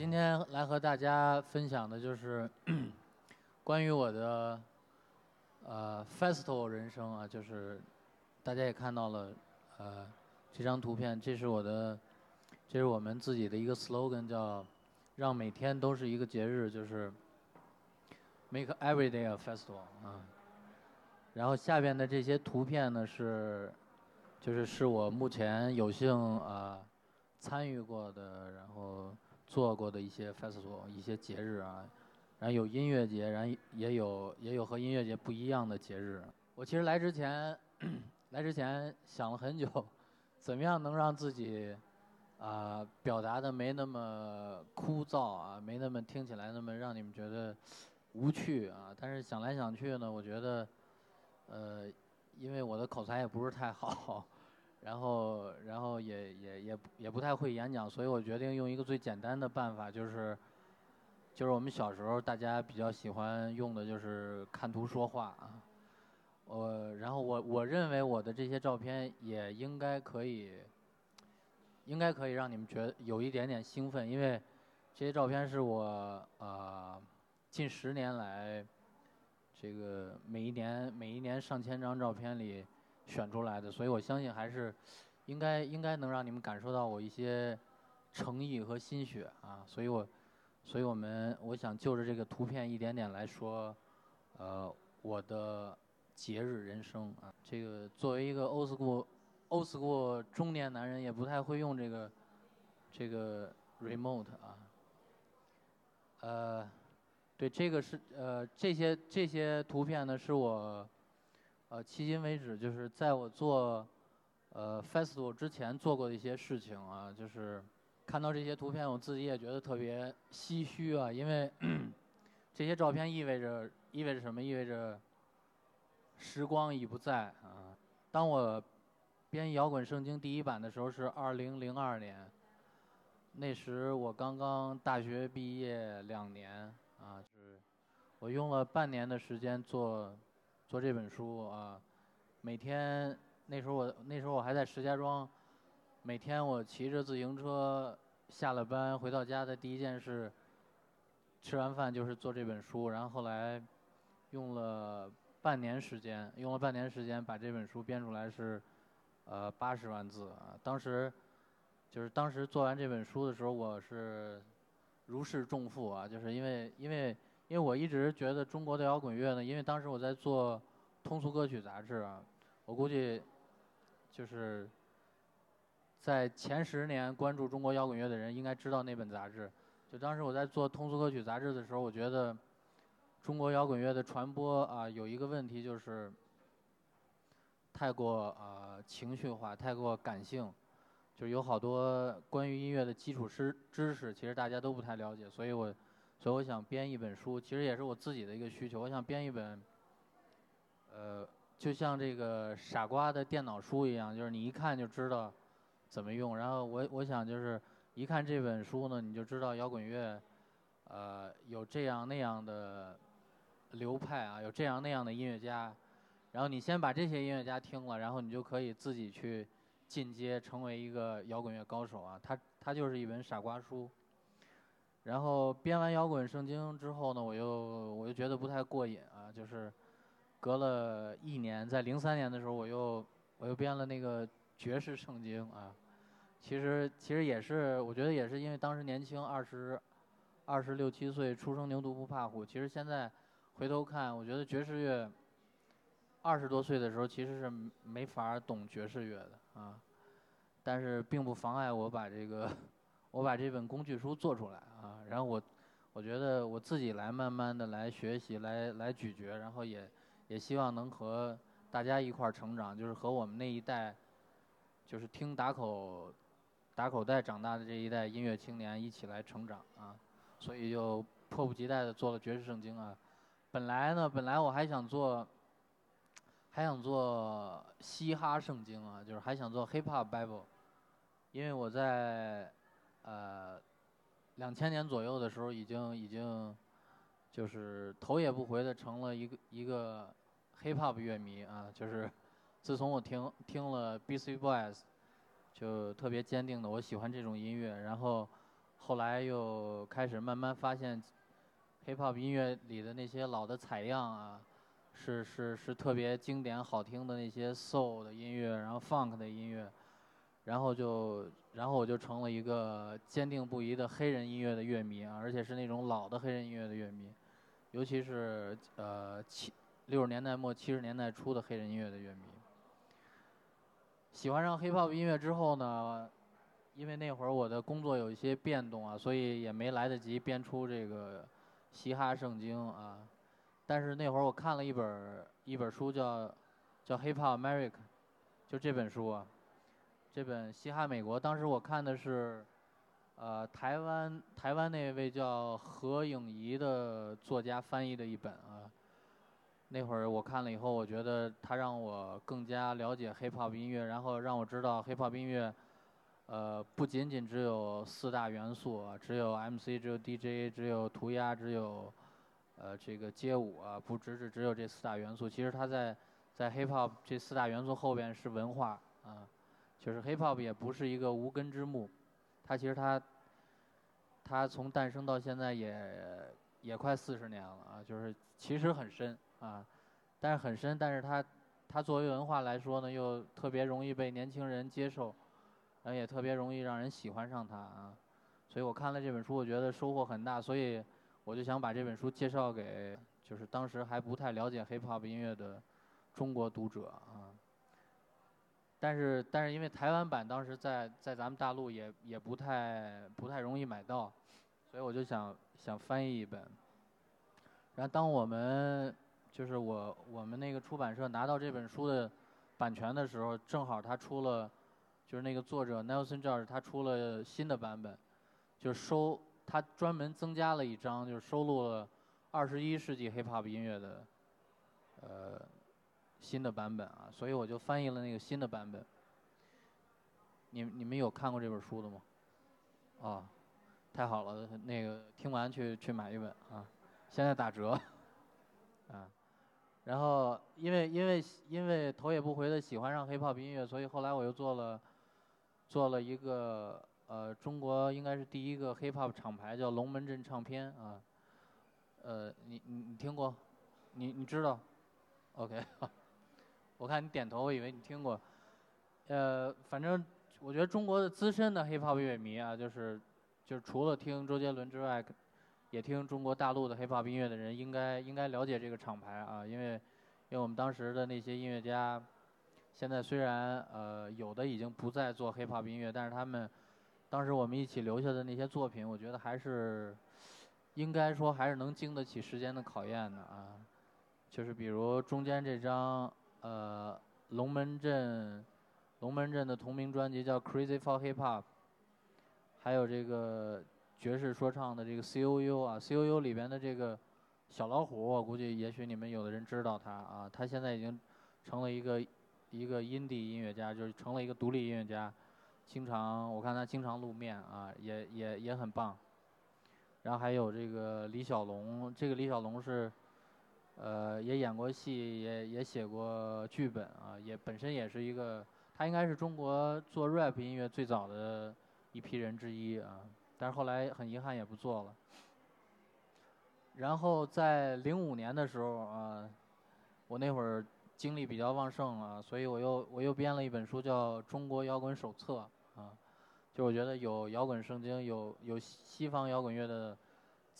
今天来和大家分享的就是 关于我的呃 festival 人生啊，就是大家也看到了呃这张图片，这是我的，这是我们自己的一个 slogan，叫让每天都是一个节日，就是 make every day a festival 啊。然后下边的这些图片呢是，就是是我目前有幸啊参与过的，然后做过的一些 festival 一些节日啊，然后有音乐节，然后也有也有和音乐节不一样的节日。我其实来之前，来之前想了很久，怎么样能让自己啊表达的没那么枯燥啊，没那么听起来那么让你们觉得无趣啊。但是想来想去呢，我觉得。呃，因为我的口才也不是太好，然后然后也也也也不太会演讲，所以我决定用一个最简单的办法，就是就是我们小时候大家比较喜欢用的就是看图说话啊。我然后我我认为我的这些照片也应该可以，应该可以让你们觉得有一点点兴奋，因为这些照片是我呃近十年来。这个每一年每一年上千张照片里选出来的，所以我相信还是应该应该能让你们感受到我一些诚意和心血啊，所以我所以我们我想就着这个图片一点点来说，呃，我的节日人生啊，这个作为一个 old school old school 中年男人，也不太会用这个这个 remote 啊，呃。对，这个是呃，这些这些图片呢，是我呃迄今为止就是在我做呃 festival 之前做过的一些事情啊，就是看到这些图片，我自己也觉得特别唏嘘啊，因为 这些照片意味着意味着什么？意味着时光已不在啊。当我编《摇滚圣经》第一版的时候是二零零二年，那时我刚刚大学毕业两年。啊，就是我用了半年的时间做做这本书啊，每天那时候我那时候我还在石家庄，每天我骑着自行车下了班回到家的第一件事，吃完饭就是做这本书，然后后来用了半年时间，用了半年时间把这本书编出来是呃八十万字啊，当时就是当时做完这本书的时候我是。如释重负啊，就是因为因为因为我一直觉得中国的摇滚乐呢，因为当时我在做通俗歌曲杂志啊，我估计就是在前十年关注中国摇滚乐的人应该知道那本杂志。就当时我在做通俗歌曲杂志的时候，我觉得中国摇滚乐的传播啊有一个问题就是太过啊情绪化，太过感性。就有好多关于音乐的基础知知识，其实大家都不太了解，所以我，所以我想编一本书，其实也是我自己的一个需求。我想编一本，呃，就像这个傻瓜的电脑书一样，就是你一看就知道怎么用。然后我我想就是一看这本书呢，你就知道摇滚乐，呃，有这样那样的流派啊，有这样那样的音乐家。然后你先把这些音乐家听了，然后你就可以自己去。进阶成为一个摇滚乐高手啊，他他就是一本傻瓜书。然后编完摇滚圣经之后呢，我又我又觉得不太过瘾啊，就是隔了一年，在零三年的时候，我又我又编了那个爵士圣经啊。其实其实也是，我觉得也是因为当时年轻，二十二十六七岁，初生牛犊不怕虎。其实现在回头看，我觉得爵士乐。二十多岁的时候，其实是没法懂爵士乐的啊，但是并不妨碍我把这个，我把这本工具书做出来啊。然后我，我觉得我自己来慢慢的来学习，来来咀嚼，然后也也希望能和大家一块儿成长，就是和我们那一代，就是听打口打口袋长大的这一代音乐青年一起来成长啊。所以就迫不及待的做了爵士圣经啊。本来呢，本来我还想做。还想做嘻哈圣经啊，就是还想做 Hip Hop Bible，因为我在呃两千年左右的时候，已经已经就是头也不回的成了一个一个 Hip Hop 乐迷啊，就是 自从我听听了 B C Boys，就特别坚定的我喜欢这种音乐，然后后来又开始慢慢发现，hiphop 音乐里的那些老的采样啊，是是是特别经典好听的那些 soul 的音乐，然后 funk 的音乐，然后就然后我就成了一个坚定不移的黑人音乐的乐迷啊，而且是那种老的黑人音乐的乐迷，尤其是呃七六十年代末七十年代初的黑人音乐的乐迷。喜欢上 hiphop 音乐之后呢？因为那会儿我的工作有一些变动啊，所以也没来得及编出这个嘻哈圣经啊。但是那会儿我看了一本一本书叫叫 Hip Hop America，就这本书啊，这本嘻哈美国。当时我看的是呃台湾台湾那位叫何颖仪的作家翻译的一本啊。那会儿我看了以后，我觉得他让我更加了解 Hip Hop 音乐，然后让我知道 Hip Hop 音乐。呃，不仅仅只有四大元素啊，只有 MC，只有 DJ，只有涂鸦，只有呃这个街舞啊，不只是只有这四大元素。其实它在在 hip hop 这四大元素后边是文化啊，就是 hip hop 也不是一个无根之木，它其实它它从诞生到现在也也快四十年了啊，就是其实很深啊，但是很深，但是它它作为文化来说呢，又特别容易被年轻人接受。然后也特别容易让人喜欢上它啊，所以我看了这本书，我觉得收获很大，所以我就想把这本书介绍给就是当时还不太了解 hip hop 音乐的中国读者啊。但是但是因为台湾版当时在在咱们大陆也也不太不太容易买到，所以我就想想翻译一本。然后当我们就是我我们那个出版社拿到这本书的版权的时候，正好他出了。就是那个作者 Nelson George，他出了新的版本，就收他专门增加了一章，就是收录了二十一世纪 Hip Hop 音乐的呃新的版本啊，所以我就翻译了那个新的版本。你你们有看过这本书的吗？啊，太好了，那个听完去去买一本啊，现在打折 啊。然后因为因为因为头也不回的喜欢上 Hip 音乐，所以后来我又做了。做了一个呃，中国应该是第一个 hip hop 厂牌，叫龙门阵唱片啊。呃，你你你听过？你你知道？OK，我看你点头，我以为你听过。呃，反正我觉得中国的资深的 hip hop 乐迷啊，就是就是除了听周杰伦之外，也听中国大陆的 hip hop 音乐的人，应该应该了解这个厂牌啊，因为因为我们当时的那些音乐家。现在虽然呃有的已经不再做 hip hop 音乐，但是他们当时我们一起留下的那些作品，我觉得还是应该说还是能经得起时间的考验的啊。就是比如中间这张呃龙门阵龙门阵的同名专辑叫 Crazy for Hip Hop，还有这个爵士说唱的这个 C O U 啊，C O U 里边的这个小老虎，我估计也许你们有的人知道他啊，他现在已经成了一个。一个 indie 音乐家，就是成了一个独立音乐家，经常我看他经常露面啊，也也也很棒。然后还有这个李小龙，这个李小龙是，呃，也演过戏，也也写过剧本啊，也本身也是一个，他应该是中国做 rap 音乐最早的一批人之一啊，但是后来很遗憾也不做了。然后在零五年的时候啊，我那会儿。精力比较旺盛啊，所以我又我又编了一本书，叫《中国摇滚手册》啊，就我觉得有摇滚圣经，有有西方摇滚乐的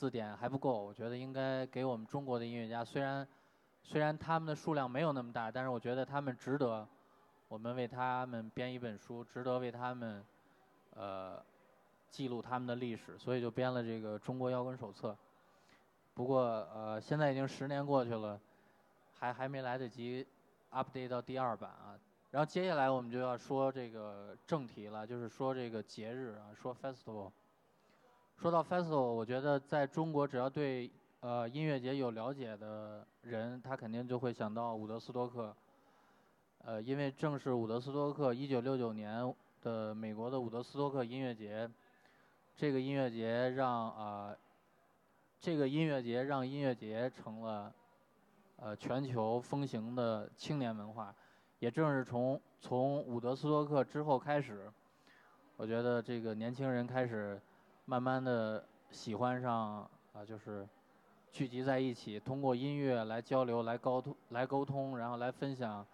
字典还不够，我觉得应该给我们中国的音乐家，虽然虽然他们的数量没有那么大，但是我觉得他们值得我们为他们编一本书，值得为他们呃记录他们的历史，所以就编了这个《中国摇滚手册》。不过呃，现在已经十年过去了。还还没来得及 update 到第二版啊，然后接下来我们就要说这个正题了，就是说这个节日啊，说 festival。说到 festival，我觉得在中国只要对呃音乐节有了解的人，他肯定就会想到伍德斯托克。呃，因为正是伍德斯托克1969年的美国的伍德斯托克音乐节，这个音乐节让啊，这个音乐节让音乐节成了。呃，全球风行的青年文化，也正是从从伍德斯托克之后开始，我觉得这个年轻人开始慢慢的喜欢上啊，就是聚集在一起，通过音乐来交流、来沟通、来沟通，然后来分享，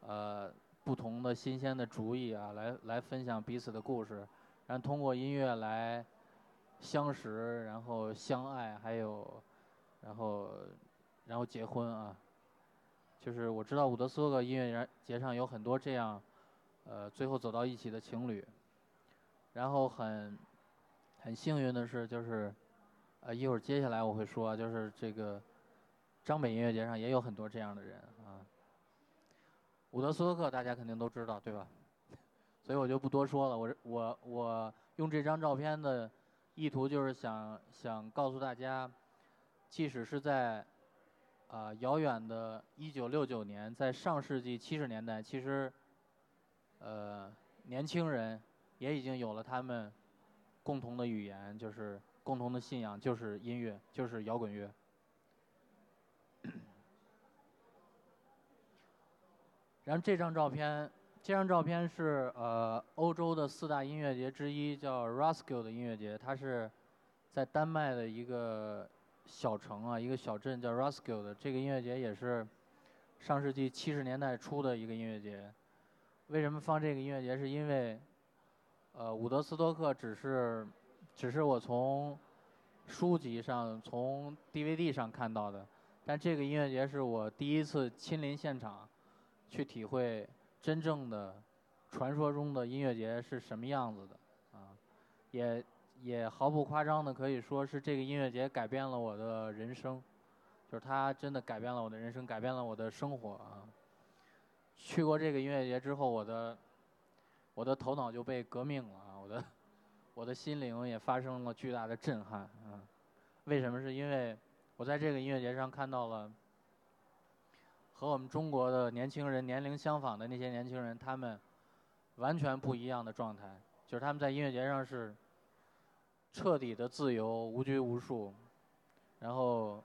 呃，不同的新鲜的主意啊，来来分享彼此的故事，然后通过音乐来相识，然后相爱，还有，然后，然后结婚啊。就是我知道伍德斯托克音乐节上有很多这样，呃，最后走到一起的情侣。然后很很幸运的是，就是呃，一会儿接下来我会说，就是这个张北音乐节上也有很多这样的人啊。伍德斯托克大家肯定都知道，对吧？所以我就不多说了。我我我用这张照片的意图就是想想告诉大家，即使是在。啊，遥远的1969年，在上世纪70年代，其实，呃，年轻人也已经有了他们共同的语言，就是共同的信仰，就是音乐，就是摇滚乐。然后这张照片，这张照片是呃欧洲的四大音乐节之一，叫 Roskilde 音乐节，它是在丹麦的一个。小城啊，一个小镇叫 Roskilde，这个音乐节也是上世纪七十年代初的一个音乐节。为什么放这个音乐节？是因为，呃，伍德斯托克只是，只是我从书籍上、从 DVD 上看到的，但这个音乐节是我第一次亲临现场，去体会真正的传说中的音乐节是什么样子的，啊，也。也毫不夸张的可以说是这个音乐节改变了我的人生，就是它真的改变了我的人生，改变了我的生活啊。去过这个音乐节之后，我的我的头脑就被革命了啊，我的我的心灵也发生了巨大的震撼啊。为什么？是因为我在这个音乐节上看到了和我们中国的年轻人年龄相仿的那些年轻人，他们完全不一样的状态，就是他们在音乐节上是。彻底的自由，无拘无束，然后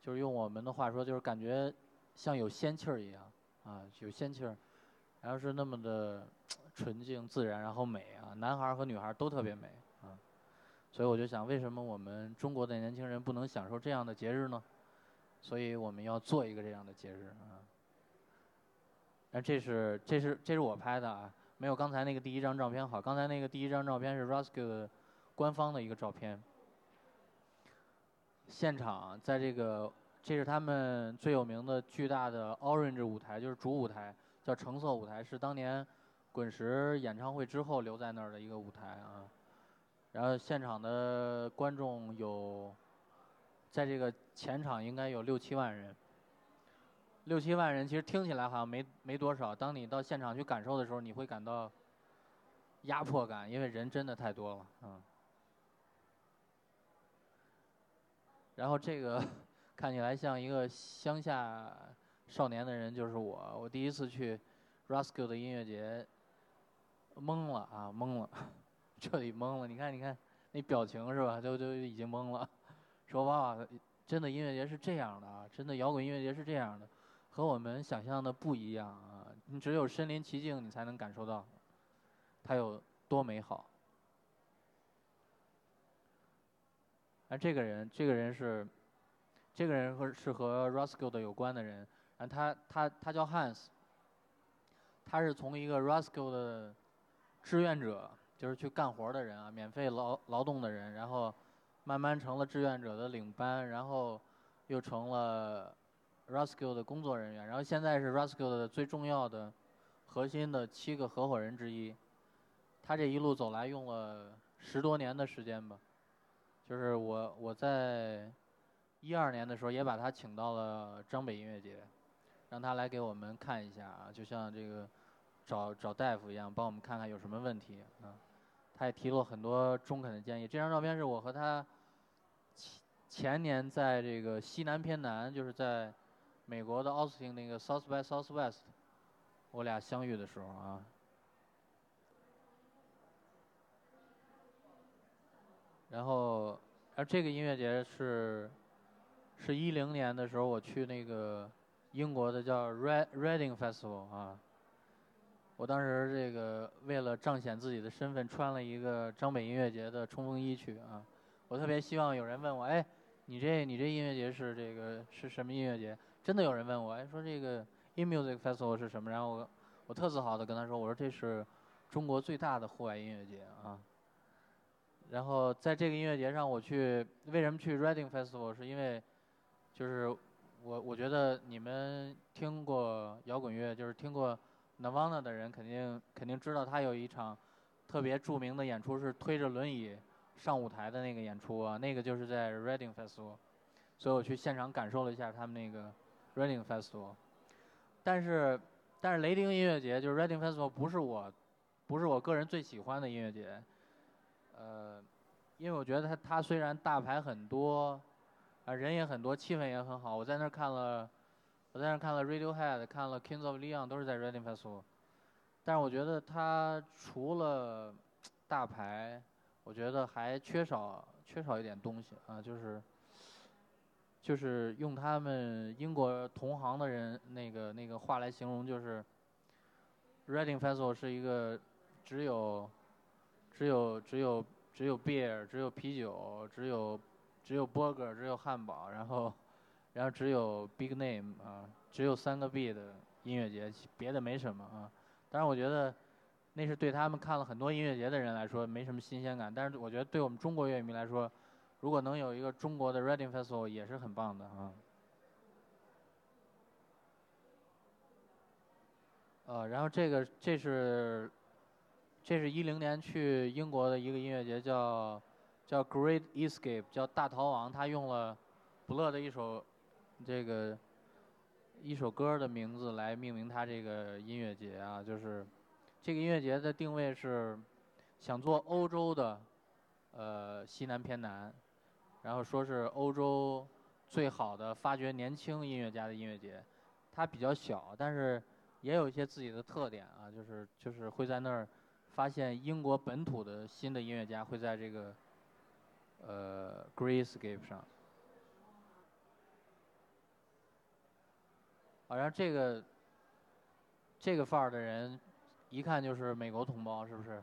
就是用我们的话说，就是感觉像有仙气儿一样啊，有仙气儿，然后是那么的纯净自然，然后美啊，男孩和女孩都特别美啊，所以我就想，为什么我们中国的年轻人不能享受这样的节日呢？所以我们要做一个这样的节日啊。那这是这是这是我拍的啊，没有刚才那个第一张照片好，刚才那个第一张照片是 Roskilde。官方的一个照片，现场在这个，这是他们最有名的巨大的 Orange 舞台，就是主舞台，叫橙色舞台，是当年滚石演唱会之后留在那儿的一个舞台啊。然后现场的观众有，在这个前场应该有六七万人，六七万人其实听起来好像没没多少，当你到现场去感受的时候，你会感到压迫感，因为人真的太多了啊。然后这个 看起来像一个乡下少年的人，就是我。我第一次去 Roskilde 的音乐节，懵了啊，懵了，彻底懵了。你看，你看那表情是吧？就就已经懵了。说哇，真的音乐节是这样的啊！真的摇滚音乐节是这样的，和我们想象的不一样啊！你只有身临其境，你才能感受到它有多美好。而这个人，这个人是，这个人和是和 Roskilde 有关的人。然后他他他叫 Hans，他是从一个 Roskilde 的志愿者，就是去干活的人啊，免费劳劳动的人，然后慢慢成了志愿者的领班，然后又成了 Roskilde 的工作人员，然后现在是 Roskilde 的最重要的核心的七个合伙人之一。他这一路走来用了十多年的时间吧。就是我我在一二年的时候也把他请到了张北音乐节，让他来给我们看一下啊，就像这个找找大夫一样，帮我们看看有什么问题啊。他也提了很多中肯的建议。这张照片是我和他前前年在这个西南偏南，就是在美国的奥斯汀那个 South by Southwest，我俩相遇的时候啊。然后，而这个音乐节是，是一零年的时候我去那个英国的叫 Red Reading Festival 啊，我当时这个为了彰显自己的身份，穿了一个张北音乐节的冲锋衣去啊。我特别希望有人问我，哎，你这你这音乐节是这个是什么音乐节？真的有人问我，哎，说这个 In Music Festival 是什么？然后我我特自豪的跟他说，我说这是中国最大的户外音乐节啊。然后在这个音乐节上，我去为什么去 Reading Festival？是因为就是我我觉得你们听过摇滚乐，就是听过 Nirvana 的人，肯定肯定知道他有一场特别著名的演出，是推着轮椅上舞台的那个演出啊，那个就是在 Reading Festival，所以我去现场感受了一下他们那个 Reading Festival。但是但是雷丁音乐节就是 Reading Festival 不是我不是我个人最喜欢的音乐节。呃，因为我觉得他他虽然大牌很多，啊人也很多，气氛也很好。我在那儿看了，我在那看了 Radiohead，看了 Kings of Leon，都是在 Reading Festival。但是我觉得他除了大牌，我觉得还缺少缺少一点东西啊，就是就是用他们英国同行的人那个那个话来形容，就是 Reading Festival 是一个只有。只有只有只有 beer，只有啤酒，只有只有 burger，只有汉堡，然后然后只有 big name 啊，只有三个 B 的音乐节，别的没什么啊。当然，我觉得那是对他们看了很多音乐节的人来说没什么新鲜感，但是我觉得对我们中国乐迷来说，如果能有一个中国的 Reading Festival 也是很棒的啊。呃，然后这个这是。这是一零年去英国的一个音乐节，叫叫 Great Escape，叫大逃亡。他用了 Blur 的一首这个一首歌的名字来命名他这个音乐节啊，就是这个音乐节的定位是想做欧洲的呃西南偏南，然后说是欧洲最好的发掘年轻音乐家的音乐节。它比较小，但是也有一些自己的特点啊，就是就是会在那儿。发现英国本土的新的音乐家会在这个呃 Grayscape 上，好像这个这个范儿的人一看就是美国同胞，是不是？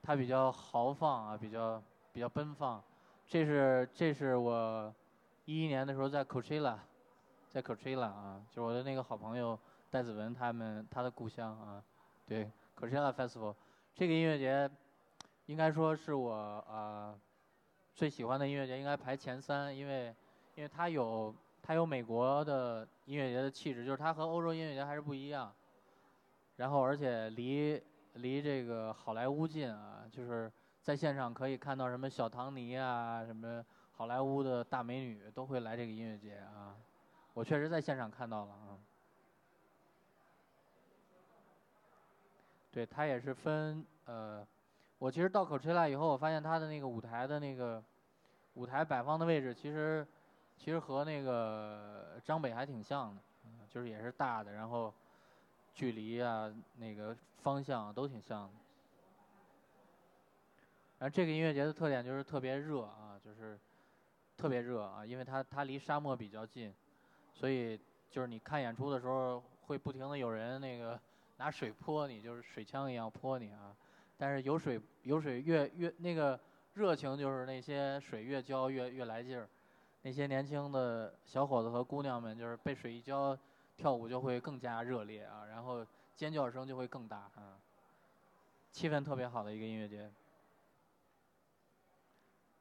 他比较豪放啊，比较比较奔放。这是这是我一一年的时候在 Coachella，在 Coachella 啊，就我的那个好朋友戴子文他们他的故乡啊，对。Coachella Festival，这个音乐节应该说是我呃最喜欢的音乐节，应该排前三，因为因为它有它有美国的音乐节的气质，就是它和欧洲音乐节还是不一样。然后而且离离这个好莱坞近啊，就是在现场可以看到什么小唐尼啊，什么好莱坞的大美女都会来这个音乐节啊。我确实在现场看到了啊。对，它也是分呃，我其实到口吹拉以后，我发现它的那个舞台的那个舞台摆放的位置，其实其实和那个张北还挺像的，就是也是大的，然后距离啊那个方向都挺像的。然后这个音乐节的特点就是特别热啊，就是特别热啊，因为它它离沙漠比较近，所以就是你看演出的时候会不停的有人那个。拿水泼你，就是水枪一样泼你啊！但是有水有水越越那个热情，就是那些水越浇越越来劲儿。那些年轻的小伙子和姑娘们，就是被水一浇，跳舞就会更加热烈啊，然后尖叫声就会更大啊。气氛特别好的一个音乐节。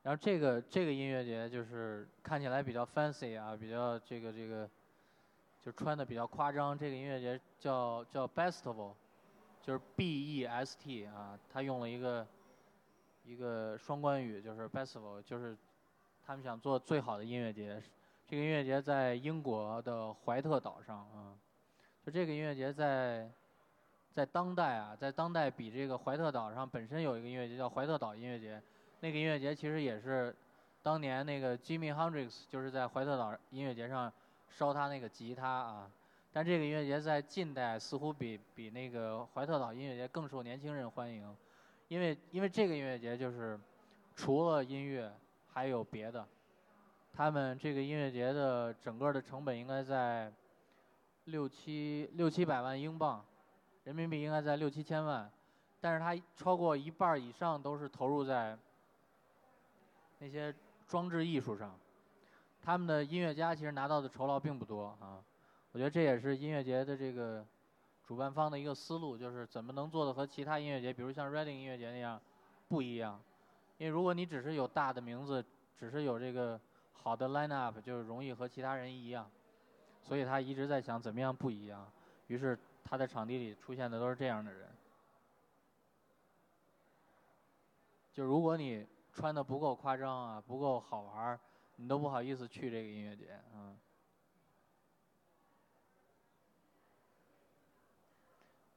然后这个这个音乐节就是看起来比较 fancy 啊，比较这个这个。就穿的比较夸张，这个音乐节叫叫 Festival，就是 B E S T 啊，他用了一个一个双关语，就是 Festival，就是他们想做最好的音乐节。这个音乐节在英国的怀特岛上啊，就这个音乐节在在当代啊，在当代比这个怀特岛上本身有一个音乐节叫怀特岛音乐节，那个音乐节其实也是当年那个 Jimmy Hendrix 就是在怀特岛音乐节上。烧他那个吉他啊，但这个音乐节在近代似乎比比那个怀特岛音乐节更受年轻人欢迎，因为因为这个音乐节就是除了音乐还有别的，他们这个音乐节的整个的成本应该在六七六七百万英镑，人民币应该在六七千万，但是它超过一半以上都是投入在那些装置艺术上。他们的音乐家其实拿到的酬劳并不多啊。我觉得这也是音乐节的这个主办方的一个思路，就是怎么能做的和其他音乐节，比如像 Reading 音乐节那样不一样。因为如果你只是有大的名字，只是有这个好的 line up，就是容易和其他人一样。所以他一直在想怎么样不一样。于是他在场地里出现的都是这样的人。就如果你穿的不够夸张啊，不够好玩儿，你都不好意思去这个音乐节，嗯。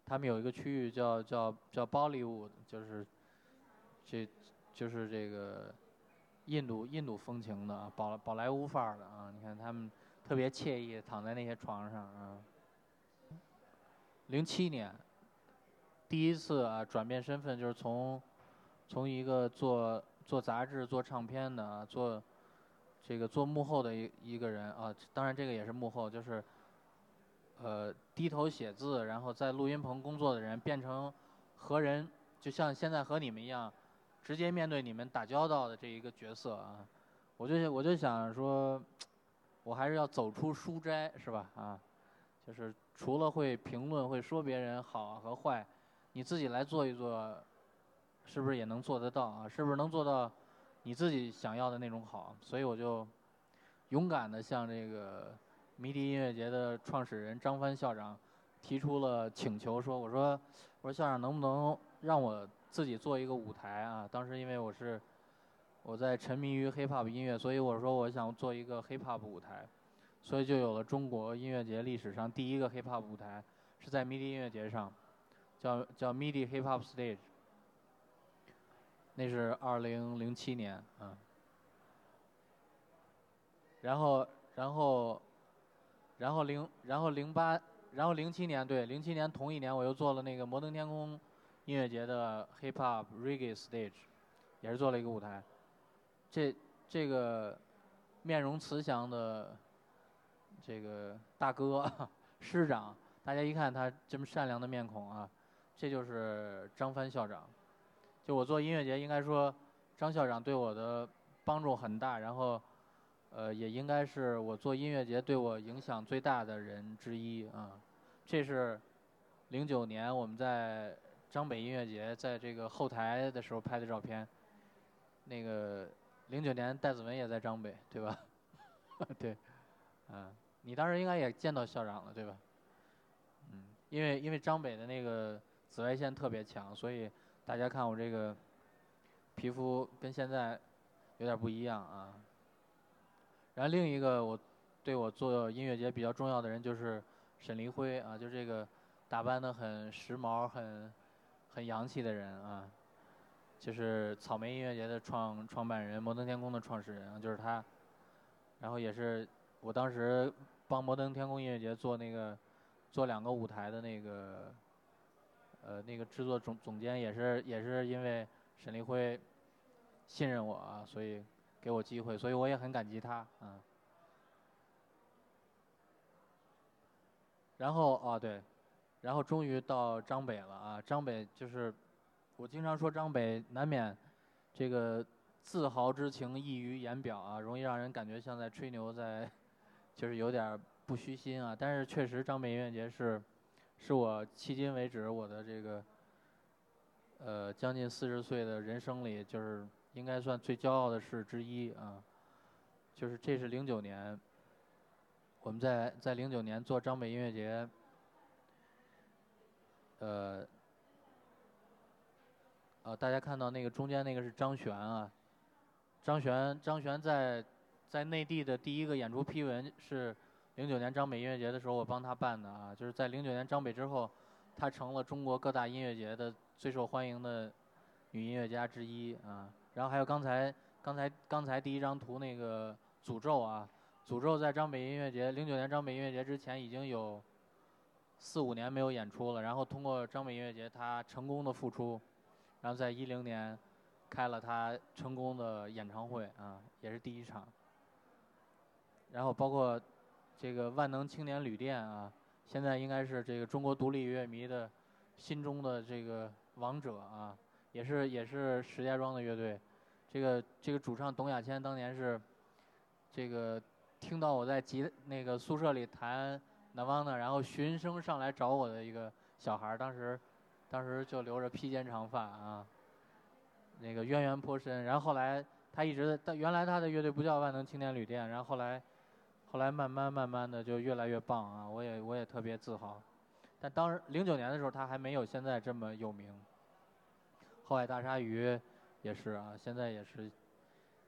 他们有一个区域叫叫叫 Bollywood，就是这就是这个印度印度风情的宝宝莱坞范儿的啊！你看他们特别惬意，躺在那些床上啊。零七年，第一次啊转变身份，就是从从一个做做杂志、做唱片的啊、做这个做幕后的一一个人啊，当然这个也是幕后，就是。呃，低头写字，然后在录音棚工作的人，变成和人，就像现在和你们一样，直接面对你们打交道的这一个角色啊，我就我就想说，我还是要走出书斋，是吧？啊，就是除了会评论、会说别人好和坏，你自己来做一做，是不是也能做得到啊？是不是能做到你自己想要的那种好？所以我就勇敢的向这个。迷笛音乐节的创始人张帆校长提出了请求，说：“我说，我说校长能不能让我自己做一个舞台啊？当时因为我是我在沉迷于 hip hop 音乐，所以我说我想做一个 hip hop 舞台，所以就有了中国音乐节历史上第一个 hip hop 舞台，是在迷笛音乐节上，叫叫 MIDI hip hop stage，那是二零零七年啊，然后然后。”然后零，然后零八，然后零七年，对，零七年同一年我又做了那个摩登天空音乐节的 hip hop reggae stage，也是做了一个舞台。这这个面容慈祥的这个大哥师长，大家一看他这么善良的面孔啊，这就是张帆校长。就我做音乐节，应该说张校长对我的帮助很大，然后。呃，也应该是我做音乐节对我影响最大的人之一啊。这是零九年我们在张北音乐节在这个后台的时候拍的照片。那个零九年戴子文也在张北，对吧？对，嗯，你当时应该也见到校长了，对吧？嗯，因为因为张北的那个紫外线特别强，所以大家看我这个皮肤跟现在有点不一样啊。然后另一个我对我做音乐节比较重要的人就是沈黎辉啊，就这个打扮的很时髦、很很洋气的人啊，就是草莓音乐节的创创办人、摩登天空的创始人啊，就是他。然后也是我当时帮摩登天空音乐节做那个做两个舞台的那个呃那个制作总总监，也是也是因为沈黎辉信任我啊，所以。给我机会，所以我也很感激他，啊。然后啊对，然后终于到张北了啊！张北就是，我经常说张北难免这个自豪之情溢于言表啊，容易让人感觉像在吹牛，在就是有点不虚心啊。但是确实张北音乐节是，是我迄今为止我的这个，呃将近四十岁的人生里就是。应该算最骄傲的事之一啊，就是这是零九年，我们在在零九年做张北音乐节，呃，呃，大家看到那个中间那个是张悬啊，张悬张悬在在内地的第一个演出批文是零九年张北音乐节的时候我帮他办的啊，就是在零九年张北之后，他成了中国各大音乐节的最受欢迎的女音乐家之一啊。然后还有刚才刚才刚才第一张图那个诅咒啊，诅咒在张北音乐节零九年张北音乐节之前已经有四五年没有演出了，然后通过张北音乐节他成功的复出，然后在一零年开了他成功的演唱会啊，也是第一场。然后包括这个万能青年旅店啊，现在应该是这个中国独立乐迷的心中的这个王者啊，也是也是石家庄的乐队。这个这个主唱董亚千当年是这个听到我在吉那个宿舍里弹南方的，然后循声上来找我的一个小孩儿，当时当时就留着披肩长发啊，那个渊源颇深。然后后来他一直在，原来他的乐队不叫万能青年旅店，然后后来后来慢慢慢慢的就越来越棒啊，我也我也特别自豪。但当时零九年的时候，他还没有现在这么有名。后海大鲨鱼。也是啊，现在也是，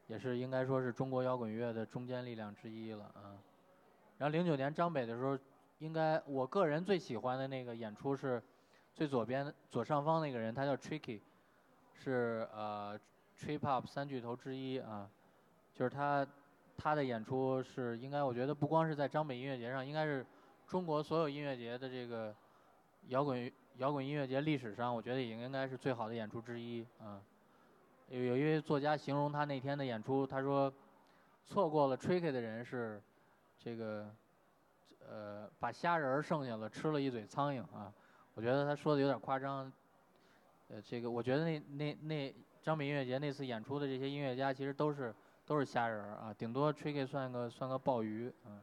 也是应该说是中国摇滚乐的中坚力量之一了啊。然后零九年张北的时候，应该我个人最喜欢的那个演出是，最左边左上方那个人，他叫 Tricky，是呃 Trip Hop 三巨头之一啊。就是他他的演出是应该我觉得不光是在张北音乐节上，应该是中国所有音乐节的这个摇滚摇滚音乐节历史上，我觉得也应该是最好的演出之一啊。有有一位作家形容他那天的演出，他说，错过了 Tricky 的人是，这个，呃，把虾仁剩下了，吃了一嘴苍蝇啊。我觉得他说的有点夸张。呃，这个我觉得那那那张北音乐节那次演出的这些音乐家其实都是都是虾仁啊，顶多 Tricky 算个算个鲍鱼啊。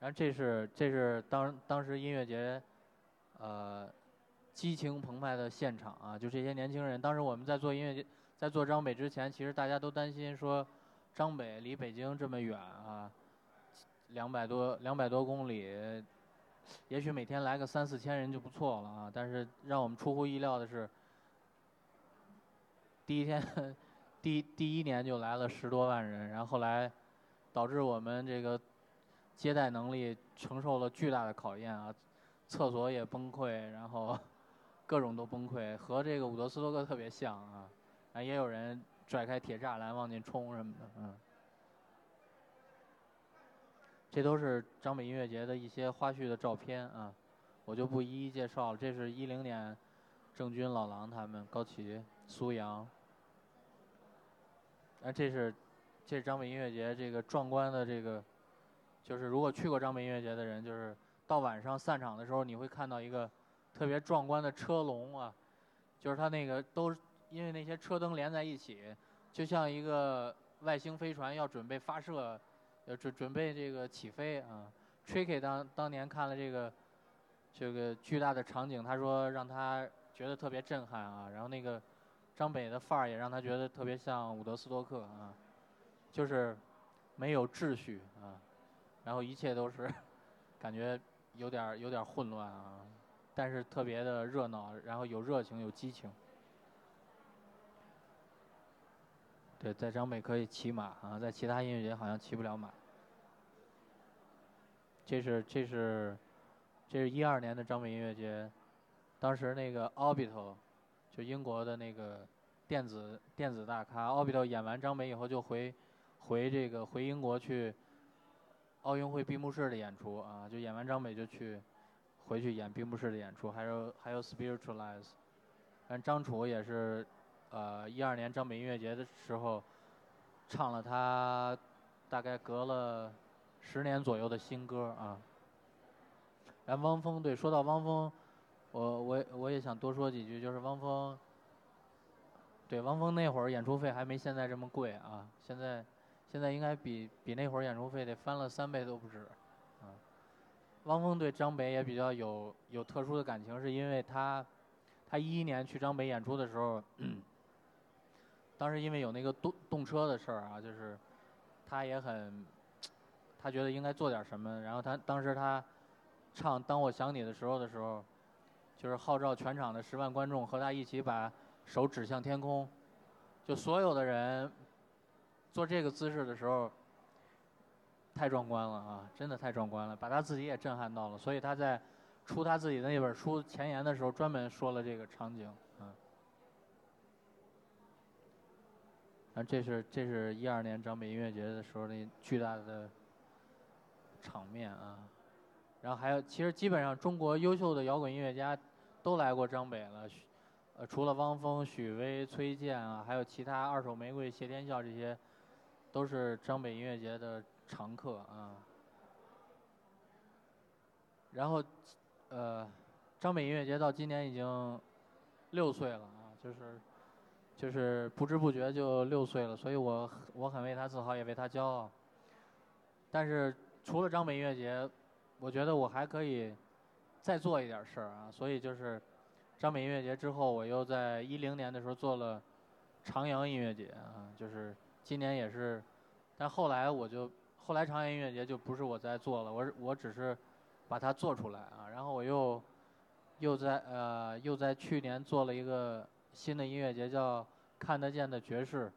然后这是这是当当时音乐节，呃。激情澎湃的现场啊，就这些年轻人。当时我们在做音乐节，在做张北之前，其实大家都担心说，张北离北京这么远啊，两百多两百多公里，也许每天来个三四千人就不错了啊。但是让我们出乎意料的是，第一天，第第一年就来了十多万人，然后来导致我们这个接待能力承受了巨大的考验啊，厕所也崩溃，然后。各种都崩溃，和这个伍德斯托克特别像啊，啊也有人拽开铁栅栏往进冲什么的，嗯，这都是张北音乐节的一些花絮的照片啊，我就不一一介绍了。这是一零年，郑钧、老狼他们、高旗、苏阳，啊这是这是张北音乐节这个壮观的这个，就是如果去过张北音乐节的人，就是到晚上散场的时候，你会看到一个。特别壮观的车龙啊，就是它那个都因为那些车灯连在一起，就像一个外星飞船要准备发射，呃准准备这个起飞啊。Tricky 当当年看了这个这个巨大的场景，他说让他觉得特别震撼啊。然后那个张北的范儿也让他觉得特别像伍德斯托克啊，就是没有秩序啊，然后一切都是感觉有点有点混乱啊。但是特别的热闹，然后有热情有激情。对，在张北可以骑马啊，在其他音乐节好像骑不了马。这是这是这是一二年的张北音乐节，当时那个 Orbital，就英国的那个电子电子大咖 Orbital 演完张北以后就回回这个回英国去奥运会闭幕式的演出啊，就演完张北就去。回去演闭幕式的演出，还有还有 Spiritualize，但张楚也是，呃，一二年张北音乐节的时候，唱了他大概隔了十年左右的新歌啊。然后汪峰，对，说到汪峰，我我我也想多说几句，就是汪峰，对，汪峰那会儿演出费还没现在这么贵啊，现在现在应该比比那会儿演出费得翻了三倍都不止。汪峰对张北也比较有有特殊的感情，是因为他，他一一年去张北演出的时候，当时因为有那个动动车的事儿啊，就是他也很，他觉得应该做点什么，然后他当时他唱《当我想你的时候》的时候，就是号召全场的十万观众和他一起把手指向天空，就所有的人做这个姿势的时候。太壮观了啊！真的太壮观了，把他自己也震撼到了。所以他在出他自己的那本书前言的时候，专门说了这个场景。啊，这是这是一二年张北音乐节的时候那巨大的场面啊。然后还有，其实基本上中国优秀的摇滚音乐家都来过张北了。呃，除了汪峰、许巍、崔健啊，还有其他二手玫瑰、谢天笑这些，都是张北音乐节的。常客啊，然后，呃，张北音乐节到今年已经六岁了啊，就是就是不知不觉就六岁了，所以我我很为他自豪，也为他骄傲。但是除了张北音乐节，我觉得我还可以再做一点事儿啊，所以就是张北音乐节之后，我又在一零年的时候做了长阳音乐节啊，就是今年也是，但后来我就后来长阳音乐节就不是我在做了，我我只是把它做出来啊，然后我又又在呃又在去年做了一个新的音乐节，叫看得见的爵士，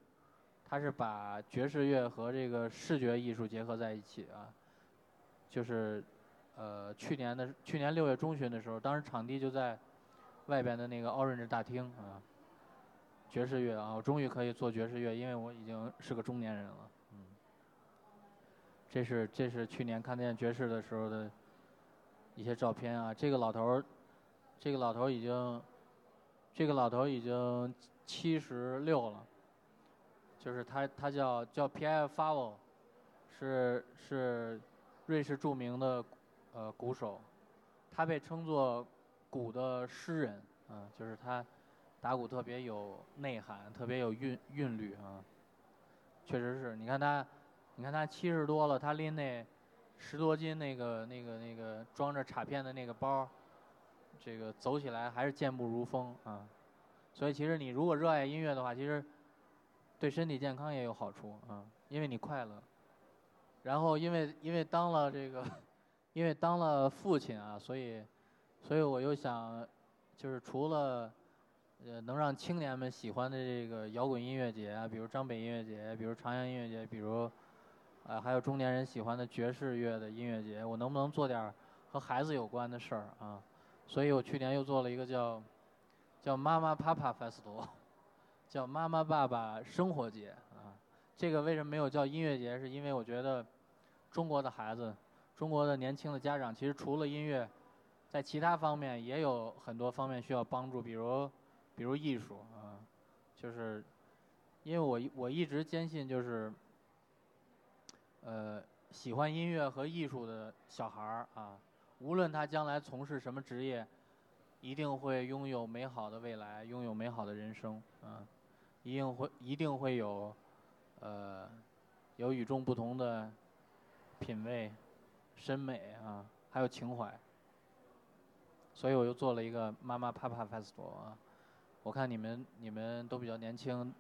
它是把爵士乐和这个视觉艺术结合在一起啊，就是呃去年的去年六月中旬的时候，当时场地就在外边的那个 Orange 大厅啊，爵士乐啊，我终于可以做爵士乐，因为我已经是个中年人了，嗯，这是这是去年看得见爵士的时候的一些照片啊，这个老头儿，这个老头儿已经，这个老头已经七十六了，就是他他叫叫 Pierre Faval，是是瑞士著名的呃鼓手，他被称作鼓的诗人啊，就是他打鼓特别有内涵，特别有韵韵律啊，确实是你看他，你看他七十多了，他拎那十多斤那个那个那个装着卡片的那个包，这个走起来还是健步如风啊。所以其实你如果热爱音乐的话，其实对身体健康也有好处啊，因为你快乐。然后因为因为当了这个，因为当了父亲啊，所以所以我又想，就是除了呃能让青年们喜欢的这个摇滚音乐节啊，比如张北音乐节，比如长阳音乐节，比如啊还有中年人喜欢的爵士乐的音乐节，我能不能做点和孩子有关的事儿啊？所以我去年又做了一个叫。叫妈妈 Papa Festival，叫妈妈爸爸生活节啊。这个为什么没有叫音乐节？是因为我觉得中国的孩子，中国的年轻的家长，其实除了音乐，在其他方面也有很多方面需要帮助，比如比如艺术啊，就是因为我我一直坚信就是呃喜欢音乐和艺术的小孩儿啊，无论他将来从事什么职业。一定会拥有美好的未来，拥有美好的人生，啊，一定会一定会有，呃，有与众不同的品味、审美啊，还有情怀。所以我又做了一个妈妈 Papa Festival 啊，我看你们你们都比较年轻，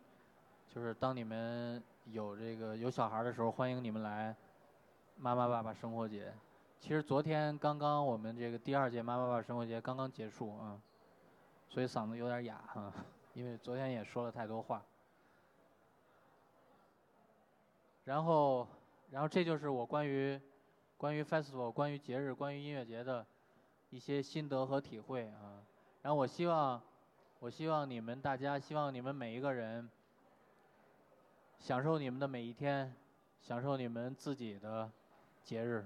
就是当你们有这个有小孩的时候，欢迎你们来妈妈爸爸生活节。其实昨天刚刚我们这个第二届妈妈爸爸生活节刚刚结束啊，所以嗓子有点哑哈，因为昨天也说了太多话。然后，然后这就是我关于关于 festival、关于节日、关于音乐节的一些心得和体会啊。然后我希望，我希望你们大家，希望你们每一个人享受你们的每一天，享受你们自己的节日。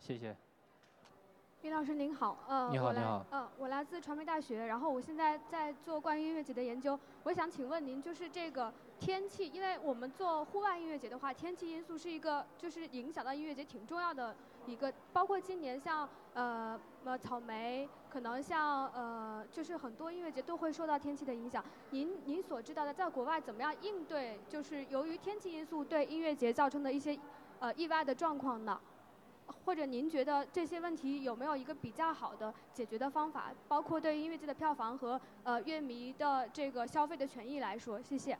谢谢，李老师您好，呃，你好你好，呃，我来自传媒大学，然后我现在在做关于音乐节的研究。我想请问您，就是这个天气，因为我们做户外音乐节的话，天气因素是一个就是影响到音乐节挺重要的一个，包括今年像呃呃草莓，可能像呃就是很多音乐节都会受到天气的影响。您您所知道的，在国外怎么样应对，就是由于天气因素对音乐节造成的一些呃意外的状况呢？或者您觉得这些问题有没有一个比较好的解决的方法？包括对音乐节的票房和呃乐迷的这个消费的权益来说，谢谢。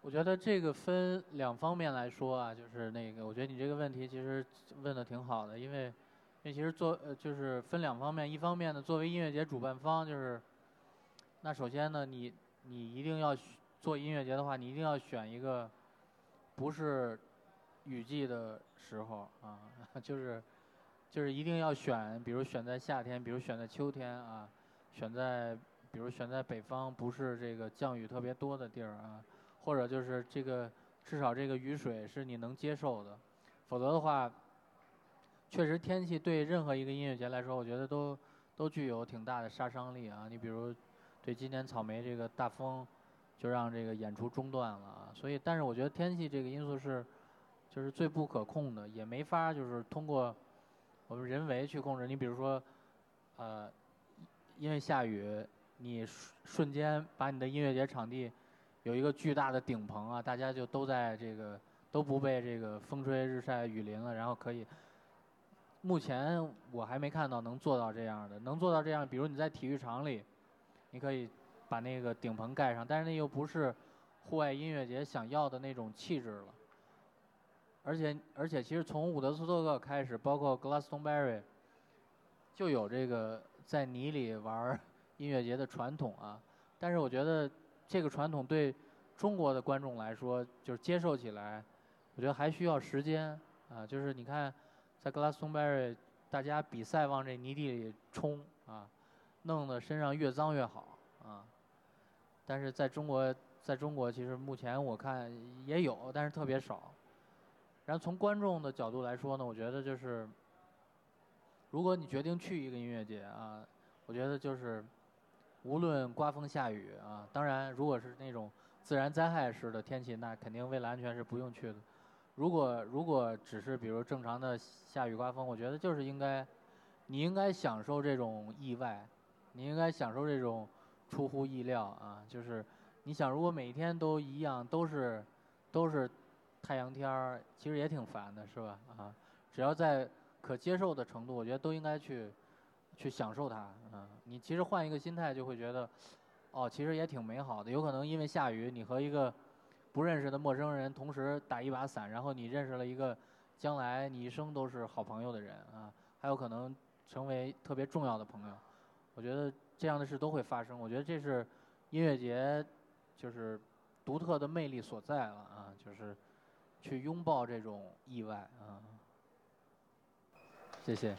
我觉得这个分两方面来说啊，就是那个，我觉得你这个问题其实问的挺好的，因为因为其实做呃就是分两方面，一方面呢，作为音乐节主办方，就是那首先呢，你你一定要做音乐节的话，你一定要选一个不是。雨季的时候啊，就是就是一定要选，比如选在夏天，比如选在秋天啊，选在比如选在北方，不是这个降雨特别多的地儿啊，或者就是这个至少这个雨水是你能接受的，否则的话，确实天气对任何一个音乐节来说，我觉得都都具有挺大的杀伤力啊。你比如对今年草莓这个大风，就让这个演出中断了啊，所以但是我觉得天气这个因素是。就是最不可控的，也没法就是通过我们人为去控制。你比如说，呃，因为下雨，你瞬间把你的音乐节场地有一个巨大的顶棚啊，大家就都在这个都不被这个风吹日晒雨淋了，然后可以。目前我还没看到能做到这样的，能做到这样，比如你在体育场里，你可以把那个顶棚盖上，但是那又不是户外音乐节想要的那种气质了。而且而且，其实从伍德斯托克开始，包括 Glastonbury，就有这个在泥里玩 音乐节的传统啊。但是我觉得这个传统对中国的观众来说，就是接受起来，我觉得还需要时间啊。就是你看。在 Glastonbury，大家比赛往这泥地里冲啊，弄得身上越脏越好啊。但是在中国，在中国其实目前我看也有，但是特别少。然后从观众的角度来说呢，我觉得就是，如果你决定去一个音乐节啊，我觉得就是，无论刮风下雨啊，当然如果是那种自然灾害式的天气，那肯定为了安全是不用去的。如果如果只是比如正常的下雨刮风，我觉得就是应该，你应该享受这种意外，你应该享受这种出乎意料啊！就是你想，如果每天都一样，都是都是太阳天儿，其实也挺烦的，是吧？啊，只要在可接受的程度，我觉得都应该去去享受它啊！你其实换一个心态，就会觉得哦，其实也挺美好的。有可能因为下雨，你和一个不认识的陌生人同时打一把伞，然后你认识了一个将来你一生都是好朋友的人啊，还有可能成为特别重要的朋友。我觉得这样的事都会发生。我觉得这是音乐节就是独特的魅力所在了啊，就是去拥抱这种意外啊。谢谢。